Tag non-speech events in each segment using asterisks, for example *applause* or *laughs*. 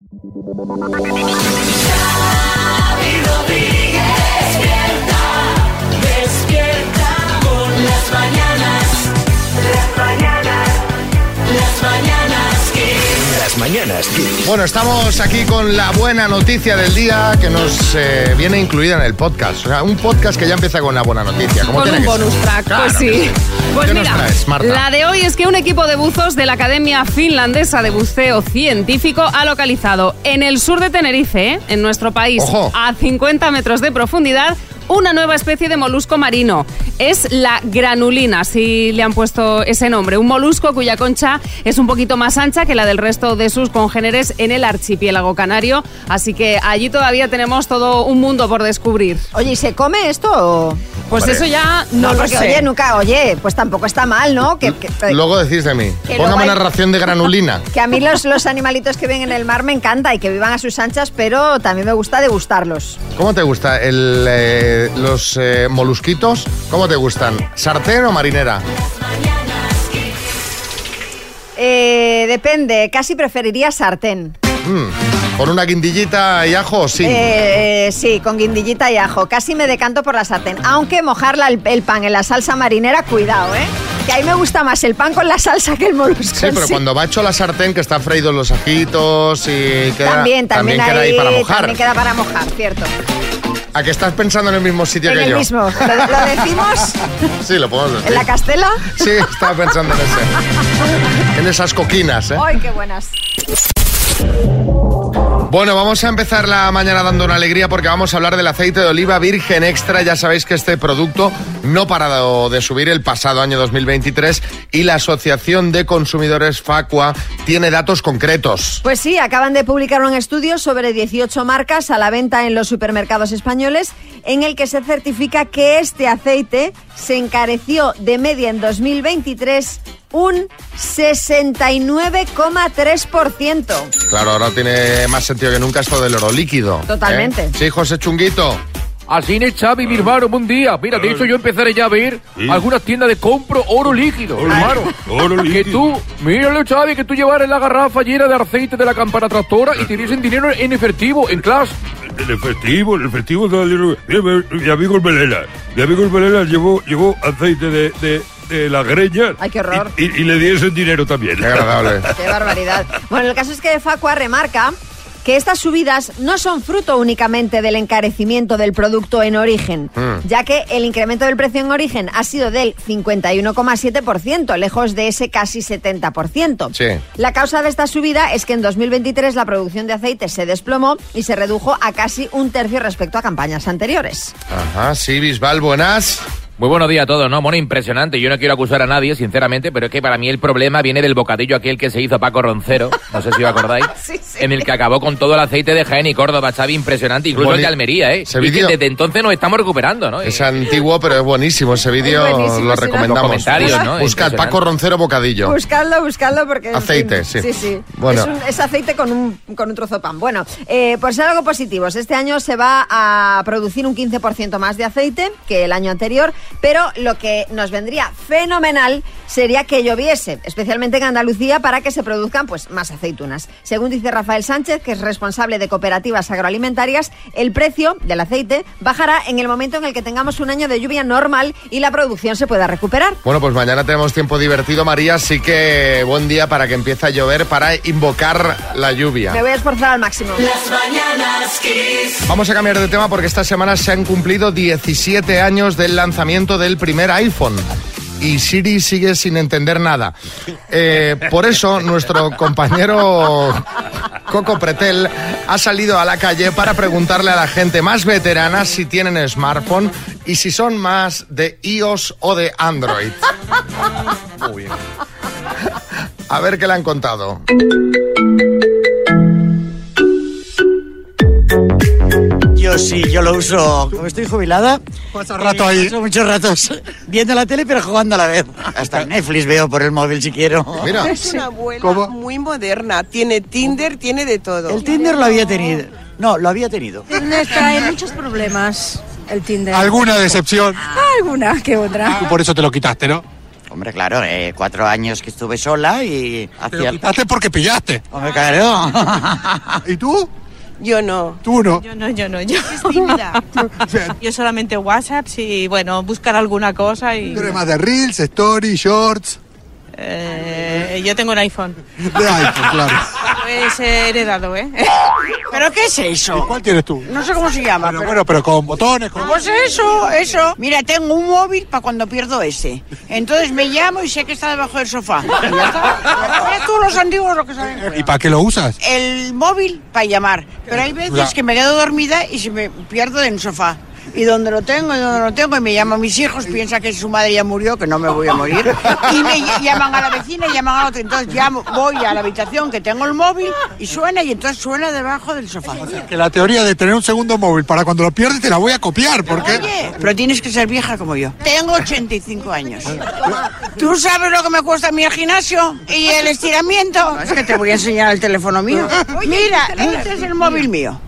Shine. Mañanas Kiss. Bueno, estamos aquí con la buena noticia del día que nos eh, viene incluida en el podcast. O sea, un podcast que ya empieza con una buena noticia. como Con tiene un que ser. bonus track, Claro pues sí. Pues ¿Qué mira, nos traes, Marta? la de hoy es que un equipo de buzos de la Academia Finlandesa de Buceo Científico ha localizado en el sur de Tenerife, ¿eh? en nuestro país, Ojo. a 50 metros de profundidad, una nueva especie de molusco marino. Es la granulina, si le han puesto ese nombre. Un molusco cuya concha es un poquito más ancha que la del resto de sus congéneres en el archipiélago canario. Así que allí todavía tenemos todo un mundo por descubrir. Oye, ¿y se come esto o...? Pues eso ya no, No, lo porque sé. oye, nunca, oye, pues tampoco está mal, ¿no? Que, que- Luego decís de mí. Póngame una ración de granulina. *laughs* que a mí los, los animalitos que viven en el mar me encanta y que vivan a sus anchas, pero también me gusta degustarlos. ¿Cómo te gusta? El, eh, ¿Los eh, molusquitos? ¿Cómo te gustan? ¿Sartén o marinera? Eh, depende, casi preferiría sartén. Mm, ¿Con una guindillita y ajo? Eh, eh, sí, con guindillita y ajo. Casi me decanto por la sartén. Aunque mojarla el, el pan en la salsa marinera, cuidado, ¿eh? Que ahí me gusta más el pan con la salsa que el molusco. Sí, pero sí. cuando va hecho la sartén, que está freído los ajitos y queda, También, también, queda ahí para mojar. También queda para mojar, cierto. ¿A que estás pensando en el mismo sitio En que el yo? mismo. ¿Lo, lo decimos *laughs* Sí, lo podemos decir. en la castela? Sí, estaba pensando en ese. *laughs* En esas coquinas, ¿eh? ¡Ay, qué buenas! Bueno, vamos a empezar la mañana dando una alegría porque vamos a hablar del aceite de oliva virgen extra. Ya sabéis que este producto no ha parado de subir el pasado año 2023 y la Asociación de Consumidores Facua tiene datos concretos. Pues sí, acaban de publicar un estudio sobre 18 marcas a la venta en los supermercados españoles en el que se certifica que este aceite se encareció de media en 2023 un 69,3%. Claro, ahora tiene más sentido que nunca esto del oro líquido. ¿eh? Totalmente. Sí, José Chunguito. Así es, Xavi, mi hermano, buen día. Mira, de hecho yo empezaré ya a ver algunas tiendas de compro oro líquido, hermano. Oro Que líquido. tú, míralo, Xavi, que tú llevaras la garrafa llena de aceite de la campana tractora y te diesen dinero en efectivo, en clase. El efectivo, el efectivo de Mira, mi, mi amigo el Belela. Mi amigo el Belela llevó, llevó aceite de, de, de la greña. Ay, qué horror. Y, y- y le diesen dinero también. Qué agradable. *laughs* ¡Qué barbaridad! Bueno, el caso es que Facua remarca que estas subidas no son fruto únicamente del encarecimiento del producto en origen, Mm. ya que el incremento del precio en origen ha sido del 51,7%, lejos de ese casi 70%. Sí. La causa de esta subida es que en 2023 la producción de aceite se desplomó y se redujo a casi un tercio respecto a campañas anteriores. Ajá, sí, Bisbal, buenas. Muy buenos días a todos, ¿no? Bueno, impresionante. Yo no quiero acusar a nadie, sinceramente, pero es que para mí el problema viene del bocadillo aquel que se hizo Paco Roncero, no sé si os acordáis, *laughs* Sí, sí. en el que acabó con todo el aceite de Jaén y Córdoba, Xavi, impresionante, incluso Boni- el de Almería, ¿eh? ese y que desde entonces nos estamos recuperando, ¿no? Es Eh, antiguo, pero es buenísimo. Ese vídeo Es lo recomendamos. Los comentarios, ¿no? Buscad. Paco Roncero Bocadillo. Buscadlo, buscadlo porque... en Aceite, fin, sí. Sí, sí. Bueno. Es, un- es aceite con un, con un trozo de pan. Bueno, eh, por ser algo positivos, este año se va a producir un 15% más de aceite que el año anterior, pero lo que nos vendría fenomenal sería que lloviese, especialmente en Andalucía, para que se produzcan pues más aceitunas. Según dice Rafael Sánchez, que es responsable de cooperativas agroalimentarias, el precio del aceite bajará en el momento en el que tengamos un año de lluvia normal y la producción se pueda recuperar. Bueno, pues mañana tenemos tiempo divertido, María, así que buen día para que empiece a llover, para invocar la lluvia. Me voy a esforzar al máximo. Las mañanas. Vamos a cambiar de tema porque esta semana se han cumplido 17 años del lanzamiento del primer iPhone. Y Siri sigue sin entender nada. Eh, por eso, nuestro compañero Coco Pretel ha salido a la calle para preguntarle a la gente más veterana si tienen smartphone y si son más de iOS o de Android. Muy bien. A ver qué le han contado. Yo sí, yo lo uso. Como estoy jubilada, rato ahí. paso muchos ratos viendo la tele pero jugando a la vez. Hasta Netflix veo por el móvil si quiero. Mira, Es una abuela ¿Cómo? muy moderna. Tiene Tinder, tiene de todo. El Tinder lo había tenido. No, lo había tenido. Tinder trae muchos problemas, el Tinder. ¿Alguna decepción? Alguna que otra. Tú por eso te lo quitaste, ¿no? Hombre, claro, eh, cuatro años que estuve sola y Te lo quitaste porque pillaste. Hombre, claro. ¿Y tú? Yo no. Tú no. Yo no, yo no, yo. *laughs* Yo solamente WhatsApp y bueno, buscar alguna cosa y. Tú eres más de Reels, Story, Shorts. Eh, yo tengo un iPhone. De iPhone, claro. *laughs* He heredado, ¿eh? *laughs* ¿Pero qué es eso? ¿Cuál tienes tú? No sé cómo se llama. Pero, pero- bueno, pero con botones, con... Pues eso, eso. Mira, tengo un móvil para cuando pierdo ese. Entonces me llamo y sé que está debajo del sofá. *laughs* Y. Ves tú los antiguos lo que saben. ¿Y para qué lo usas? El móvil para llamar. Pero hay veces que me quedo dormida y se me pierdo en el sofá. Y donde lo tengo, y donde lo tengo, y me llaman mis hijos, piensa que su madre ya murió, que no me voy a morir. Y me ll- llaman a la vecina y llaman a otra. Entonces llamo, voy a la habitación que tengo el móvil y suena, y entonces suena debajo del sofá. Que la teoría de tener un segundo móvil para cuando lo pierdes te la voy a copiar, porque... Oye, pero tienes que ser vieja como yo. Tengo 85 años. ¿Tú sabes lo que me cuesta a mí el gimnasio y el estiramiento? Es que te voy a enseñar el teléfono mío. Mira, este es el móvil mío.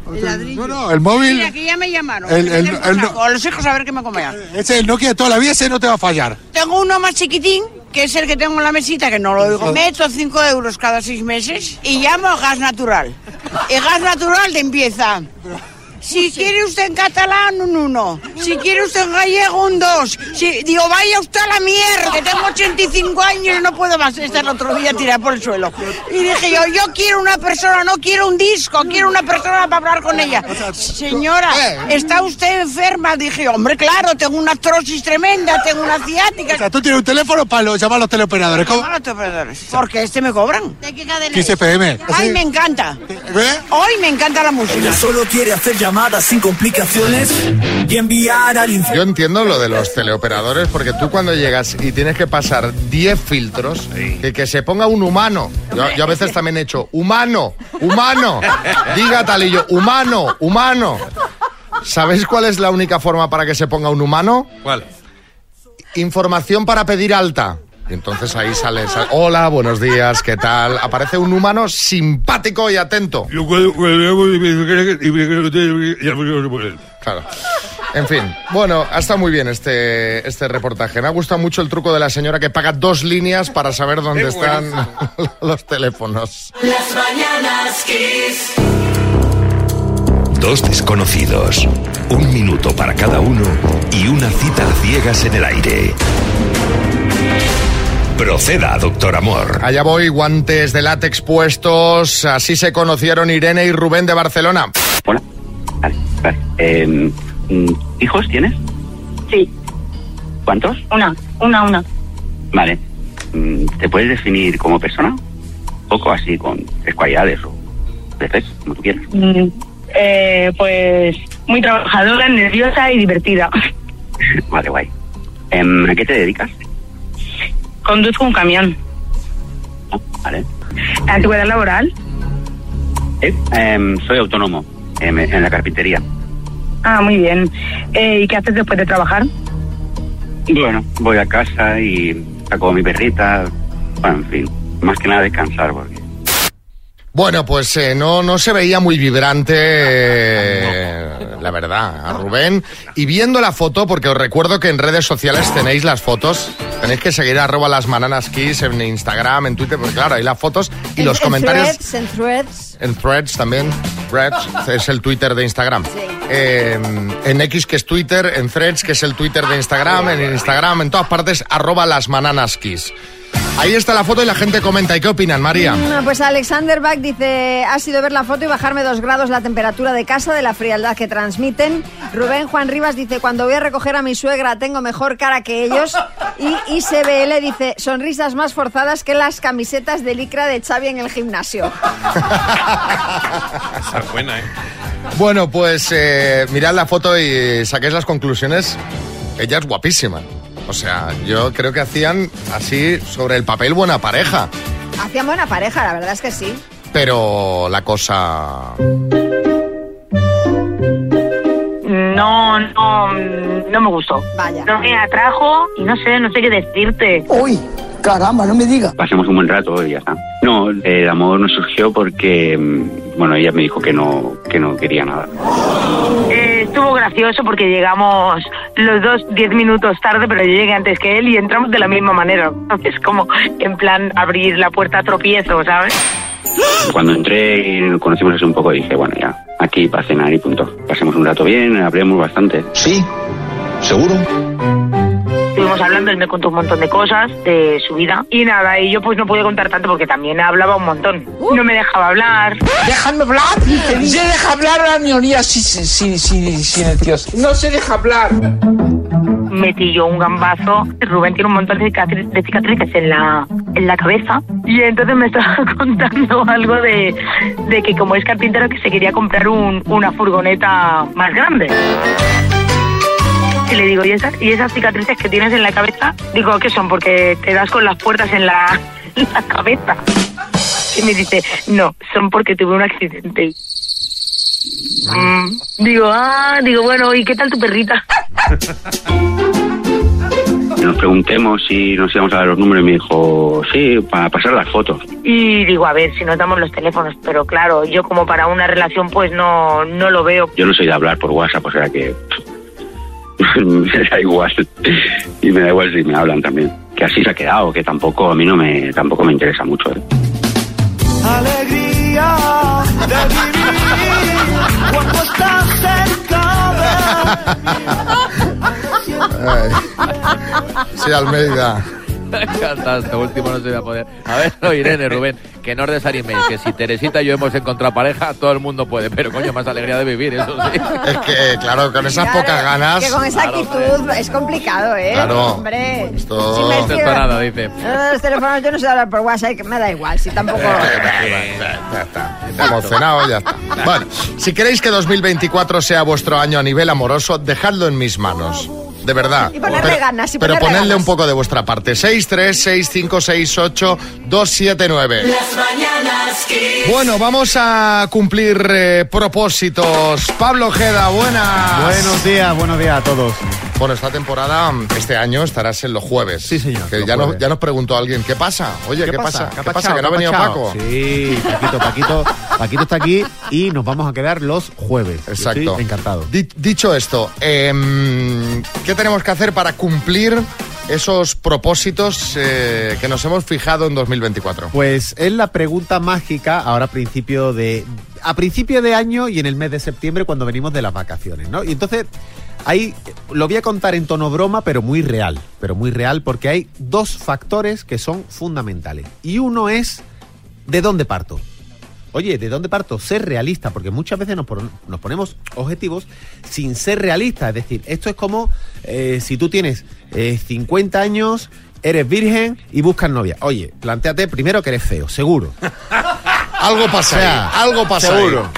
No, no, el móvil... Mira, que ya me llamaron. El- el- el no- los hijos a ver qué me comerán. Ese el Nokia de toda la vida, ese no te va a fallar. Tengo uno más chiquitín, que es el que tengo en la mesita, que no lo oigo. Meto 5 euros cada 6 meses y llamo a gas natural. Y gas natural de empieza. Si quiere usted en catalán, un 1. Si quiere usted en gallego, un 2. Si, digo, vaya usted a la mierda, que tengo 85 años y no puedo más estar el otro día tirada por el suelo. Y dije yo, yo quiero una persona, no quiero un disco, quiero una persona para hablar con ella. Señora, ¿está usted enferma? Dije, hombre, claro, tengo una artrosis tremenda, tengo una ciática. O sea, tú tienes un teléfono para lo- llamar a los teleoperadores. ¿Cómo? Llamar a los teleoperadores. Porque este me cobran. ¿De qué cadena 15 es? PM. Ay, me encanta. ¿Eh? Hoy me encanta la música. Ella solo quiere hacer llamadas sin complicaciones y enviar al infierno. Yo entiendo lo de los teleoperadores porque tú cuando llegas y tienes que pasar 10 filtros, que, que se ponga un humano. Yo, yo a veces también he hecho humano, humano. Diga talillo, humano, humano. ¿Sabéis cuál es la única forma para que se ponga un humano? ¿Cuál? Información para pedir alta. Y entonces ahí sale, sale, hola, buenos días, ¿qué tal? Aparece un humano simpático y atento. Claro. En fin, bueno, ha estado muy bien este, este reportaje. Me ha gustado mucho el truco de la señora que paga dos líneas para saber dónde Qué están *laughs* los teléfonos. Las mañanas Kiss. Dos desconocidos, un minuto para cada uno y una cita a ciegas en el aire. Proceda, doctor Amor. Allá voy, guantes de látex puestos. Así se conocieron Irene y Rubén de Barcelona. Hola. Vale, vale. Eh, mm, ¿Hijos tienes? Sí, ¿Cuántos? una, una, una. Vale. Mm, ¿Te puedes definir como persona? Un poco así, con tres cualidades o defectos, como tú quieras. Mm, eh, pues muy trabajadora, nerviosa y divertida. *laughs* Vale, guay. Em, ¿A qué te dedicas? Conduzco un camión. Ah, Vale. Antigüedad laboral. Eh, em, soy autónomo em, en la carpintería. Ah, muy bien. Eh, ¿Y qué haces después de trabajar? Bueno, voy a casa y saco a mi perrita. Bueno, en fin, más que nada descansar porque... Bueno, pues eh, no, no se veía muy vibrante, eh, *laughs* la verdad, a Rubén. Y viendo la foto, porque os recuerdo que en redes sociales tenéis las fotos, tenéis que seguir arroba las bananas kiss en Instagram, en Twitter, porque claro, hay las fotos y En- los en comentarios... threads, en threads. En Threads también. Threads es el Twitter de Instagram. Eh, en X, que es Twitter. En Threads, que es el Twitter de Instagram. En Instagram, en todas partes, arroba las mananas kiss. Ahí está la foto y la gente comenta. ¿Y qué opinan, María? Mm, Pues Alexander Bach dice, ha sido ver la foto y bajarme dos grados la temperatura de casa de la frialdad que transmiten. Rubén Juan Rivas dice, cuando voy a recoger a mi suegra tengo mejor cara que ellos. Y ICBL dice, sonrisas más forzadas que las camisetas de licra de Xavi en el gimnasio. *laughs* Esa es buena, ¿eh? Bueno, pues eh, mirad la foto y saquéis las conclusiones. Ella es guapísima. O sea, yo creo que hacían así sobre el papel buena pareja. Hacían buena pareja, la verdad es que sí. Pero la cosa... No, no, no me gustó. Vaya. No me atrajo y no sé, no sé qué decirte. Uy, caramba, no me digas. Pasemos un buen rato y ya está. No, el amor no surgió porque, mm, bueno, ella me dijo que no, que no quería nada. Eh, estuvo gracioso porque llegamos los dos diez minutos tarde, pero yo llegué antes que él y entramos de la misma manera. Es como en plan abrir la puerta a tropiezo, ¿sabes? Cuando entré y nos conocimos así un poco, dije, bueno, ya, aquí para cenar y punto. Pasemos un rato bien, hablemos bastante. Sí, seguro. Estuvimos hablando, él me contó un montón de cosas de su vida y nada, y yo pues no pude contar tanto porque también hablaba un montón. No me dejaba hablar. Déjame hablar. Se deja hablar a la minoría sin, sin, sin, silencioso. No se deja hablar. metí yo un gambazo. Rubén tiene un montón de, cicatri- de cicatrices en la, en la cabeza. Y entonces me estaba *laughs* contando algo de, de que como es carpintero que se quería comprar un- una furgoneta más grande. Y le digo, ¿y esas, ¿y esas cicatrices que tienes en la cabeza? Digo, ¿qué son? Porque te das con las puertas en la, *laughs* en la cabeza. Y me dice, no, son porque tuve un accidente. Mm, digo, ah, digo, bueno, ¿y qué tal tu perrita? Nos preguntemos si nos íbamos a dar los números y me dijo, sí, para pasar las fotos. Y digo, a ver, si nos damos los teléfonos, pero claro, yo como para una relación pues no, no lo veo. Yo no soy de hablar por WhatsApp, o sea que *laughs* me da igual. Y me da igual si me hablan también. Que así se ha quedado, que tampoco a mí no me, tampoco me interesa mucho. ¿eh? Alegría de vivir cuando estás cerca Ay. Sí, Almeida. Encanta, este último no se va a poder. A ver, no, Irene, Rubén, que no os desaniméis, que si Teresita y yo hemos encontrado pareja, todo el mundo puede, pero coño, más alegría de vivir, eso sí. Es que, claro, con esas pocas ganas. Que con esa actitud es complicado, ¿eh? Claro. Hombre. Esto- Si me Esto nada, dice. Eh, Los teléfonos, yo no sé hablar por WhatsApp, que me da igual, si tampoco... Ya está. Hemos cenado, ya está. Bueno, si queréis que 2024 sea vuestro año a nivel amoroso, dejadlo en mis manos. De verdad. Y ponerle pero, ganas, y pero ponerle ponedle ganas. un poco de vuestra parte. 6, 3, 6, 5, 6, 8, 2, 7, 9. Las mañanas Kiss. Bueno, vamos a cumplir eh, propósitos. Pablo Ojeda, buenas. Buenos días, buenos días a todos. Bueno, esta temporada, este año, estarás en los jueves. Sí, señor. Que ya, nos, ya nos preguntó alguien, ¿qué pasa? Oye, ¿qué, pasa? ¿Qué, pasa? pasado? ¿Que no ha ¿Qué venido? Paco? Sí, Paquito, Paquito, Paquito está aquí y nos vamos a quedar los jueves. Exacto. encantado. Di- dicho esto, em, ¿qué tenemos que hacer para cumplir esos propósitos eh, que nos hemos fijado en 2024? Pues es la pregunta mágica ahora a principio de a principio de año y en el mes de septiembre cuando venimos de las vacaciones, ¿no? Y entonces ahí lo voy a contar en tono broma, pero muy real, pero muy real porque hay dos factores que son fundamentales. Y uno es ¿de dónde parto? Oye, ¿de dónde parto? Ser realista, porque muchas veces nos, pon- nos ponemos objetivos sin ser realistas. Es decir, esto es como eh, si tú tienes eh, 50 años, eres virgen y buscas novia. Oye, planteate primero que eres feo, seguro. *laughs* algo pasa ahí, algo pasa Seguro.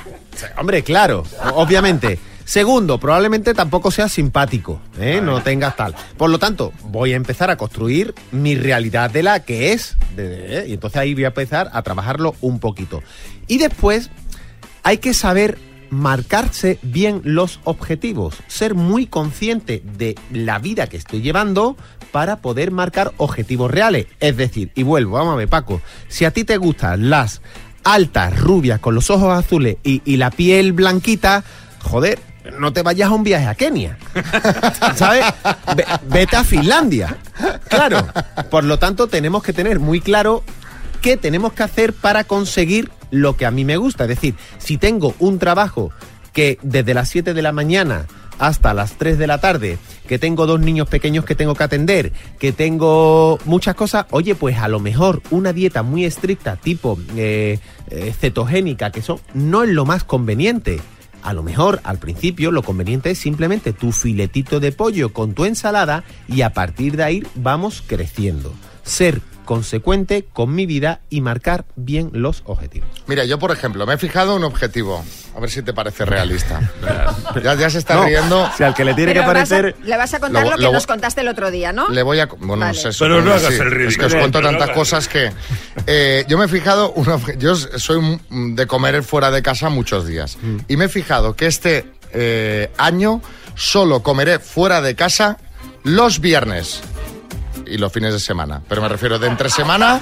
Hombre, claro, obviamente. Segundo, probablemente tampoco seas simpático, ¿eh? no tengas tal. Por lo tanto, voy a empezar a construir mi realidad de la que es. ¿eh? Y entonces ahí voy a empezar a trabajarlo un poquito. Y después hay que saber marcarse bien los objetivos, ser muy consciente de la vida que estoy llevando para poder marcar objetivos reales. Es decir, y vuelvo, vamos Paco, si a ti te gustan las altas, rubias, con los ojos azules y la piel blanquita, joder, no te vayas a un viaje a Kenia. *laughs* ¿Sabes? Ve- vete a Finlandia. Claro. Por lo tanto, tenemos que tener muy claro qué tenemos que hacer para conseguir lo que a mí me gusta. Es decir, si tengo un trabajo que desde las 7 de la mañana hasta las 3 de la tarde, que tengo dos niños pequeños que tengo que atender, que tengo muchas cosas, oye, pues a lo mejor una dieta muy estricta, tipo eh, eh, cetogénica, que eso no es lo más conveniente. A lo mejor al principio lo conveniente es simplemente tu filetito de pollo con tu ensalada y a partir de ahí vamos creciendo. Ser consecuente con mi vida y marcar bien los objetivos. Mira, yo por ejemplo, me he fijado un objetivo. A ver si te parece realista. *laughs* ya, ya se está No, riendo. si al que le tiene Pero que vas a- parecer... le vas a contar Lo- lo, que lo- nos contaste el otro día, ¿no? Le voy a... Bueno, Vale. no sé, Pero no hagas sí. el ridículo. Es que os cuento Pero tantas cosas que... eh, yo me he fijado... un obje- yo soy de comer fuera de casa muchos días. Mm. Y me he fijado que este eh, año solo comeré fuera de casa los viernes. Y los fines de semana. Pero me refiero de entre semana,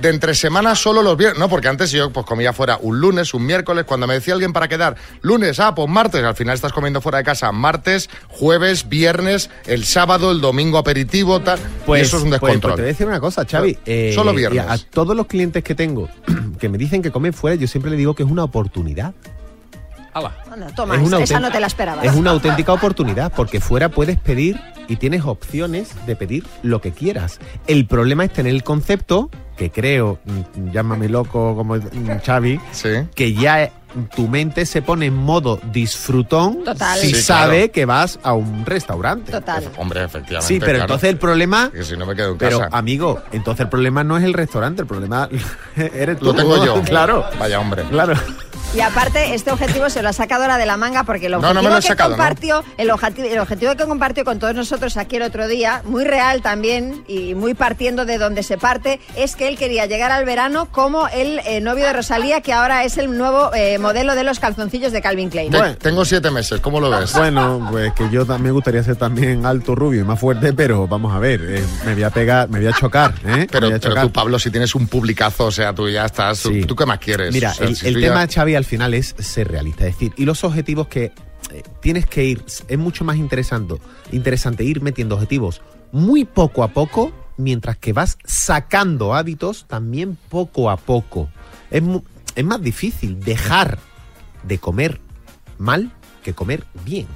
de entre semana solo los viernes. No, porque antes yo pues comía fuera un lunes, un miércoles. Cuando me decía alguien para quedar lunes, ah, pues martes. Al final estás comiendo fuera de casa martes, jueves, viernes, el sábado, el domingo aperitivo, tal. y eso es un pues- descontrol. pues te voy a decir una cosa, Xavi. eh, Solo viernes. A, a todos los clientes que tengo *clears throat* que me dicen que comen fuera, yo siempre le digo que es una oportunidad. Anda, toma, Es una esa, esa no auténtica- te la esperabas. Es una auténtica oportunidad porque fuera puedes pedir y tienes opciones de pedir lo que quieras. El problema es tener el concepto, que creo, mm, llámame loco como mm, Xavi, que ya tu mente se pone en modo disfrutón Total. si Sí, sabe claro. que vas a un restaurante. Total. Hombre, efectivamente. Sí, pero claro. entonces el problema... Que si no me quedo en Pero, casa. amigo, entonces el problema no es el restaurante, el problema *laughs* eres tú. Lo tengo yo. *laughs* Claro. Vaya hombre. Claro. Y aparte, este objetivo se lo ha sacado ahora de la manga porque el No, objetivo no me lo he que sacado, ¿no? compartió, el, objetivo, el objetivo que compartió con todos nosotros aquí el otro día, muy real también y muy partiendo de donde se parte, es que él quería llegar al verano como el eh, novio de Rosalía, que ahora es el nuevo eh, modelo de los calzoncillos de Calvin Klein. Te- tengo siete meses, ¿cómo lo ves? Bueno, pues que yo también me gustaría ser también alto, rubio y más fuerte, pero vamos a ver, eh, me voy a pegar, me voy a chocar, ¿eh? Pero, tú, Pablo, si tienes un publicazo, o sea, tú ya estás. tú- Sí. ¿Tú qué más quieres? Mira, O sea, el, si el tú ya- tema, Xavi, al final es ser realista. Es decir, y los objetivos que eh, tienes que ir, es mucho más interesante, interesante ir metiendo objetivos muy poco a poco, mientras que vas sacando hábitos también poco a poco. Es, es más difícil dejar de comer mal que comer bien.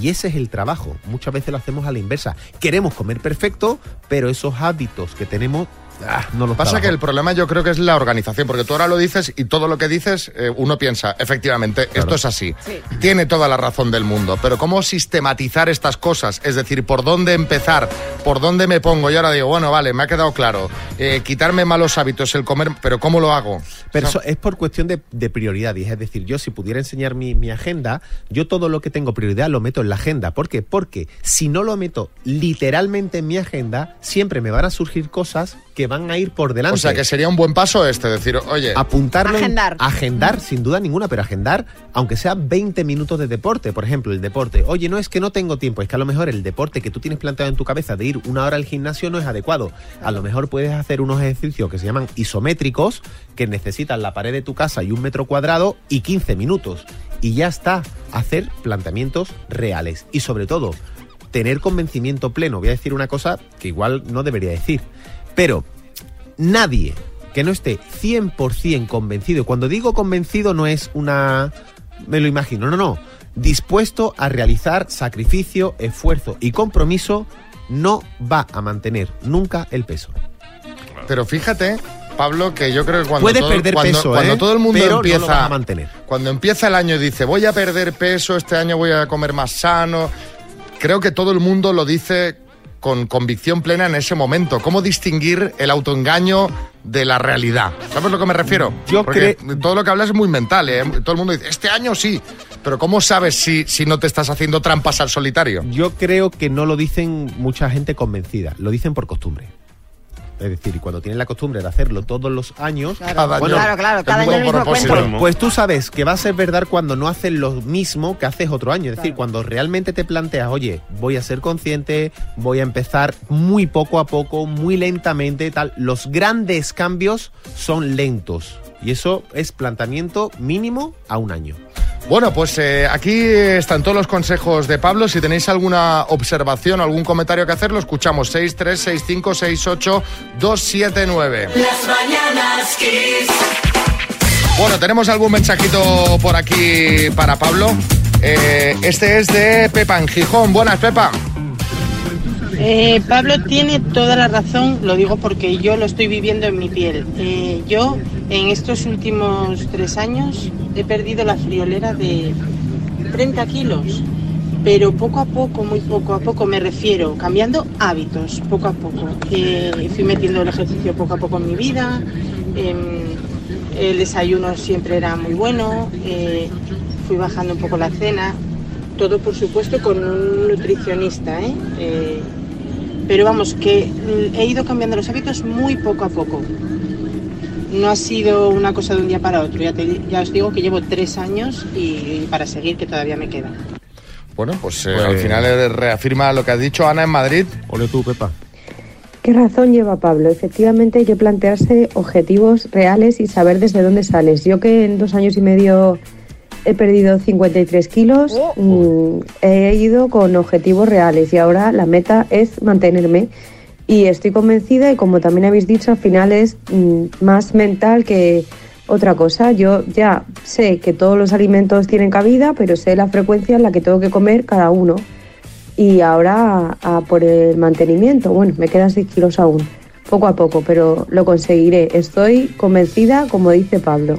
Y ese es el trabajo. Muchas veces lo hacemos a la inversa. Queremos comer perfecto, pero esos hábitos que tenemos ah, no los Pasa que el problema yo creo que es la organización, porque tú ahora lo dices y todo lo que dices eh, uno piensa, efectivamente, esto es así. Tiene toda la razón del mundo, pero ¿cómo sistematizar estas cosas? Es decir, ¿por dónde empezar? ¿Por dónde me pongo? Y ahora digo, bueno, vale, me ha quedado claro. Eh, quitarme malos hábitos, el comer, pero ¿cómo lo hago? Pero O sea, eso es por cuestión de, de prioridades. Es decir, yo si pudiera enseñar mi, mi agenda, yo todo lo que tengo prioridad lo meto en la agenda. ¿Por qué? Porque si no lo meto literalmente en mi agenda, siempre me van a surgir cosas que van a ir por delante. o sea, que sería un buen paso este, decir, oye, apuntarlo. en- Agendar. agendar, sin duda ninguna, pero agendar, aunque sea 20 minutos de deporte. Por ejemplo, el deporte. Oye, no es que no tengo tiempo, es que a lo mejor el deporte que tú tienes planteado en tu cabeza de ir una hora al gimnasio no es adecuado. A lo mejor puedes hacer unos ejercicios que se llaman isométricos, que necesitan la pared de tu casa y un metro cuadrado y 15 minutos. Y ya está. Hacer planteamientos reales. Y sobre todo, tener convencimiento pleno. Voy a decir una cosa que igual no debería decir. Pero nadie que no esté 100% convencido, cuando digo convencido no es una... me lo imagino, no, no, dispuesto a realizar sacrificio, esfuerzo y compromiso, no va a mantener nunca el peso. pero fíjate, Pablo, que yo creo que cuando, Puedes todo, perder cuando, peso, cuando ¿eh? todo el mundo Pero no lo empieza vas a mantener. Cuando empieza el año y dice, voy a perder peso, este año voy a comer más sano, creo que todo el mundo lo dice con convicción plena en ese momento. ¿Cómo distinguir el autoengaño de la realidad? ¿Sabes a lo que me refiero? Yo Porque todo lo que hablas es muy mental, ¿eh? Todo el mundo dice, este año sí, pero ¿cómo sabes si, si no te estás haciendo trampas al solitario? Yo creo que no lo dicen mucha gente convencida, lo dicen por costumbre. Es decir, y cuando tienen la costumbre de hacerlo todos los años, Claro, Cada año. claro, claro, cada año el mismo cuento. Pues tú sabes que va a ser verdad cuando no haces lo mismo que haces otro año. Es decir, cuando realmente te planteas, oye, voy a ser consciente, voy a empezar muy poco a poco, muy lentamente, tal. Los grandes cambios son lentos. Y eso es planteamiento mínimo a un año. Bueno, pues eh, aquí están todos los consejos de Pablo. Si tenéis alguna observación, algún comentario que hacer, lo escuchamos. 636568279. Las mañanas Kiss. Bueno, tenemos algún mensajito por aquí para Pablo. Eh, este es de Pepa en Gijón. Buenas, Pepa. Eh, Pablo tiene toda la razón, lo digo porque yo lo estoy viviendo en mi piel. Eh, yo en estos últimos tres años he perdido la friolera de 30 kilos, pero poco a poco, muy poco a poco me refiero, cambiando hábitos, poco a poco. Eh, fui metiendo el ejercicio poco a poco en mi vida, em, el desayuno siempre era muy bueno, eh, fui bajando un poco la cena, todo por supuesto con un nutricionista, ¿eh? Eh, pero vamos, que he ido cambiando los hábitos muy poco a poco. No ha sido una cosa de un día para otro, ya, te- ya os digo que llevo tres años y, para seguir que todavía me queda. Bueno, pues, eh, Pues- al final eh, reafirma lo que has dicho Ana en Madrid. Ole tú, Pepa. ¿Qué razón lleva Pablo? Efectivamente hay que plantearse objetivos reales y saber desde dónde sales. Yo que en dos años y medio he perdido 53 kilos, mm, he ido con objetivos reales y ahora la meta es mantenerme. Y estoy convencida y como también habéis dicho, al final es mm, más mental que otra cosa. Yo ya sé que todos los alimentos tienen cabida, pero sé la frecuencia en la que tengo que comer cada uno y ahora a, a por el mantenimiento. Bueno, me quedan 6 kilos aún, poco a poco, pero lo conseguiré. Estoy convencida, como dice Pablo.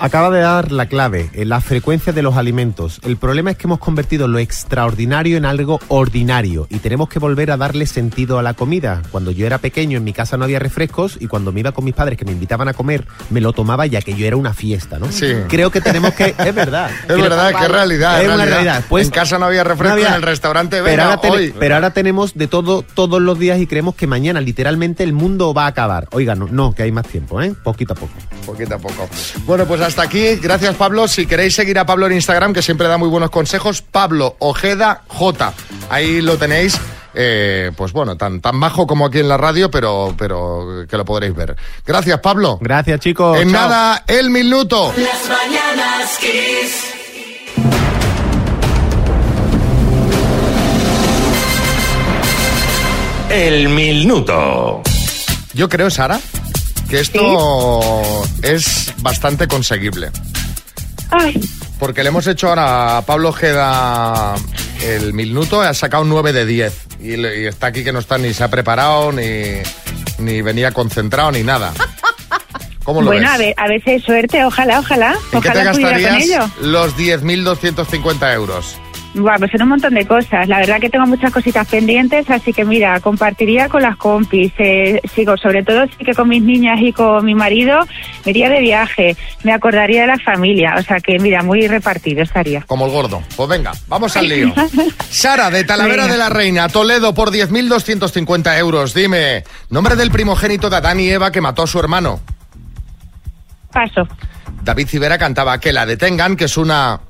Acaba de dar la clave, en la frecuencia de los alimentos. El problema es que hemos convertido lo extraordinario en algo ordinario y tenemos que volver a darle sentido a la comida. Cuando yo era pequeño en mi casa no había refrescos y cuando me iba con mis padres que me invitaban a comer me lo tomaba ya que yo era una fiesta, ¿no? Sí. Creo que tenemos que... *laughs* Es verdad. Es verdad, qué realidad. Es en una realidad. Pues, en casa no había refresco, no había- en el restaurante, pero venga, ahora, ten- hoy. pero ahora tenemos de todo todos los días y creemos que mañana literalmente el mundo va a acabar. Oiga, no, no, que hay más tiempo, ¿eh? Poquito a poco. Poquito a poco. Bueno, pues hasta aquí. Gracias, Pablo. Si queréis seguir a Pablo en Instagram, que siempre da muy buenos consejos, Pablo Ojeda J. Ahí lo tenéis. eh, pues bueno, tan, tan bajo como aquí en la radio, pero, pero que lo podréis ver. Gracias, Pablo. Gracias, chicos. En Chao. nada, el minuto. Las mañanas Kiss. El minuto. Yo creo, Sara, que esto es bastante conseguible. Porque le hemos hecho ahora a Pablo Ojeda el minuto, ha sacado un 9 de 10. Y, está aquí que no está ni se ha preparado, ni, ni venía concentrado, ni nada. ¿Cómo lo bueno, ves? a, veces suerte, ojalá, ojalá. ¿En qué te ojalá pudiera con gastarías ello. los 10.250 euros? Buah, pues en un montón de cosas. La verdad que tengo muchas cositas pendientes, así que mira, compartiría con las compis. Eh, sigo, sobre todo sí que con mis niñas y con mi marido, me iría de viaje, me acordaría de la familia. O sea que mira, muy repartido estaría. Como el gordo. Pues venga, vamos al lío. *laughs* Sara, de Talavera de la Reina, Toledo, por 10.250 euros. Dime, nombre del primogénito de Adán y Eva que mató a su hermano. Paso. David Civera cantaba que la detengan, que es una...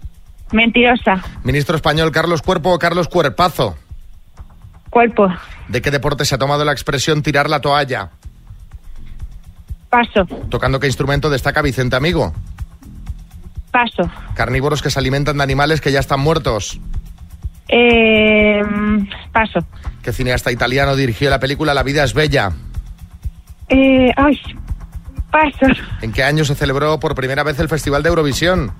Mentirosa. Ministro español Carlos Cuerpo o Carlos Cuerpazo. Cuerpo. ¿De qué deporte se ha tomado la expresión tirar la toalla? Paso. ¿Tocando qué instrumento destaca Vicente Amigo? Paso. Carnívoros que se alimentan de animales que ya están muertos. Eh, paso. ¿Qué cineasta italiano dirigió la película La vida es bella? Eh, ay, paso. ¿En qué año se celebró por primera vez el Festival de Eurovisión?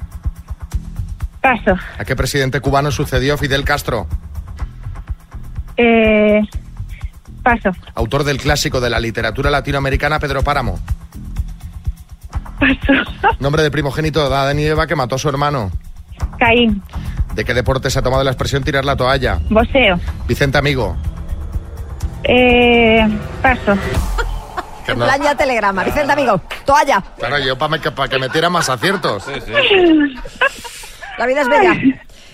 Paso. ¿A qué presidente cubano sucedió Fidel Castro? Eh, paso. Autor del clásico de la literatura latinoamericana Pedro Páramo. Paso. *laughs* Nombre del primogénito de Adán y Eva que mató a su hermano. Caín. ¿De qué deporte se ha tomado la expresión tirar la toalla? Boseo. Vicente Amigo. Eh, paso. En no- plan ya telegrama. Vicente, amigo, toalla. Claro, yo para que, pa' que metiera más aciertos. *laughs* La vida es bella.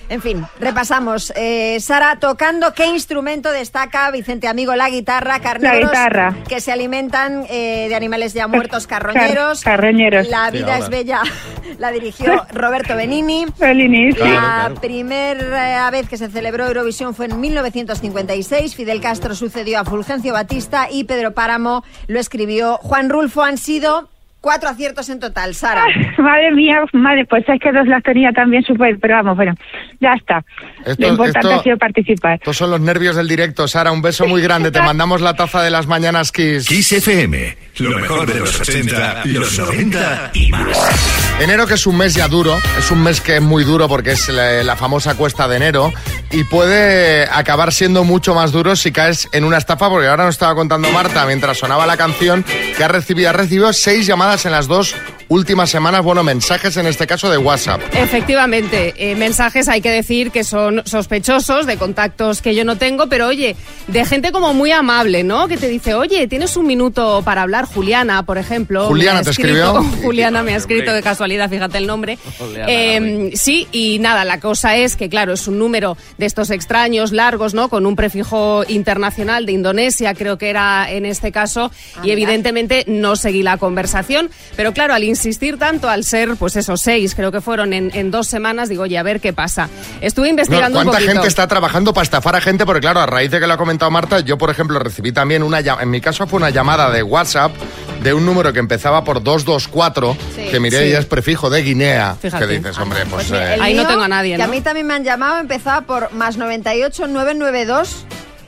En fin, repasamos. Eh, Sara, tocando qué instrumento destaca Vicente Amigo la guitarra, carnívoros guitarra. que se alimentan eh, de animales ya muertos, carroñeros. Car- carroñeros. La vida es bella *laughs* la dirigió Roberto Benini. Benini, sí. La Claro, claro. primera vez que se celebró Eurovisión fue en 1956. Fidel Castro sucedió a Fulgencio Batista y Pedro Páramo lo escribió Juan Rulfo. Han sido cuatro aciertos en total, Sara. Madre mía, madre, pues es que dos las tenía también súper, pero vamos, bueno, ya está. Esto- Lo importante esto- ha sido participar. Estos son los nervios del directo. Sara, un beso muy grande. Te mandamos la taza de las mañanas Kiss. Kiss FM, lo mejor de los 80, los 90 y más. Enero que es un mes ya duro, es un mes que es muy duro porque es la, la famosa cuesta de enero y puede acabar siendo mucho más duro si caes en una estafa porque ahora nos estaba contando Marta mientras sonaba la canción que ha recibido, ha recibido seis llamadas en las dos últimas semanas, bueno, mensajes en este caso de WhatsApp. Efectivamente, eh, mensajes hay que decir que son sospechosos de contactos que yo no tengo, pero oye, de gente como muy amable, ¿no? Que te dice, oye, tienes un minuto para hablar, Juliana, por ejemplo. Juliana, ¿te escrito- escribió? *laughs* Juliana me ha escrito de casualidad, fíjate el nombre. *laughs* Eh, sí, y nada, la cosa es que, claro, es un número de estos extraños, largos, ¿no? Con un prefijo internacional de Indonesia, creo que era en este caso, y evidentemente no seguí la conversación. Pero claro, al insistir tanto, al ser, pues esos seis, creo que fueron en, en dos semanas, digo, oye, a ver qué pasa. Estuve investigando un ¿Cuánta poquito. gente está trabajando para estafar a gente? Porque claro, a raíz de que lo ha comentado Marta, yo por ejemplo recibí también una llamada, en mi caso fue una llamada de WhatsApp de un número que empezaba por 224, Sí. que miré Sí. y es prefijo de Guinea. Fíjate. Que dices, hombre, pues... El eh, mío, nadie, Que a ¿no? mí también me han llamado, empezaba por más 98 992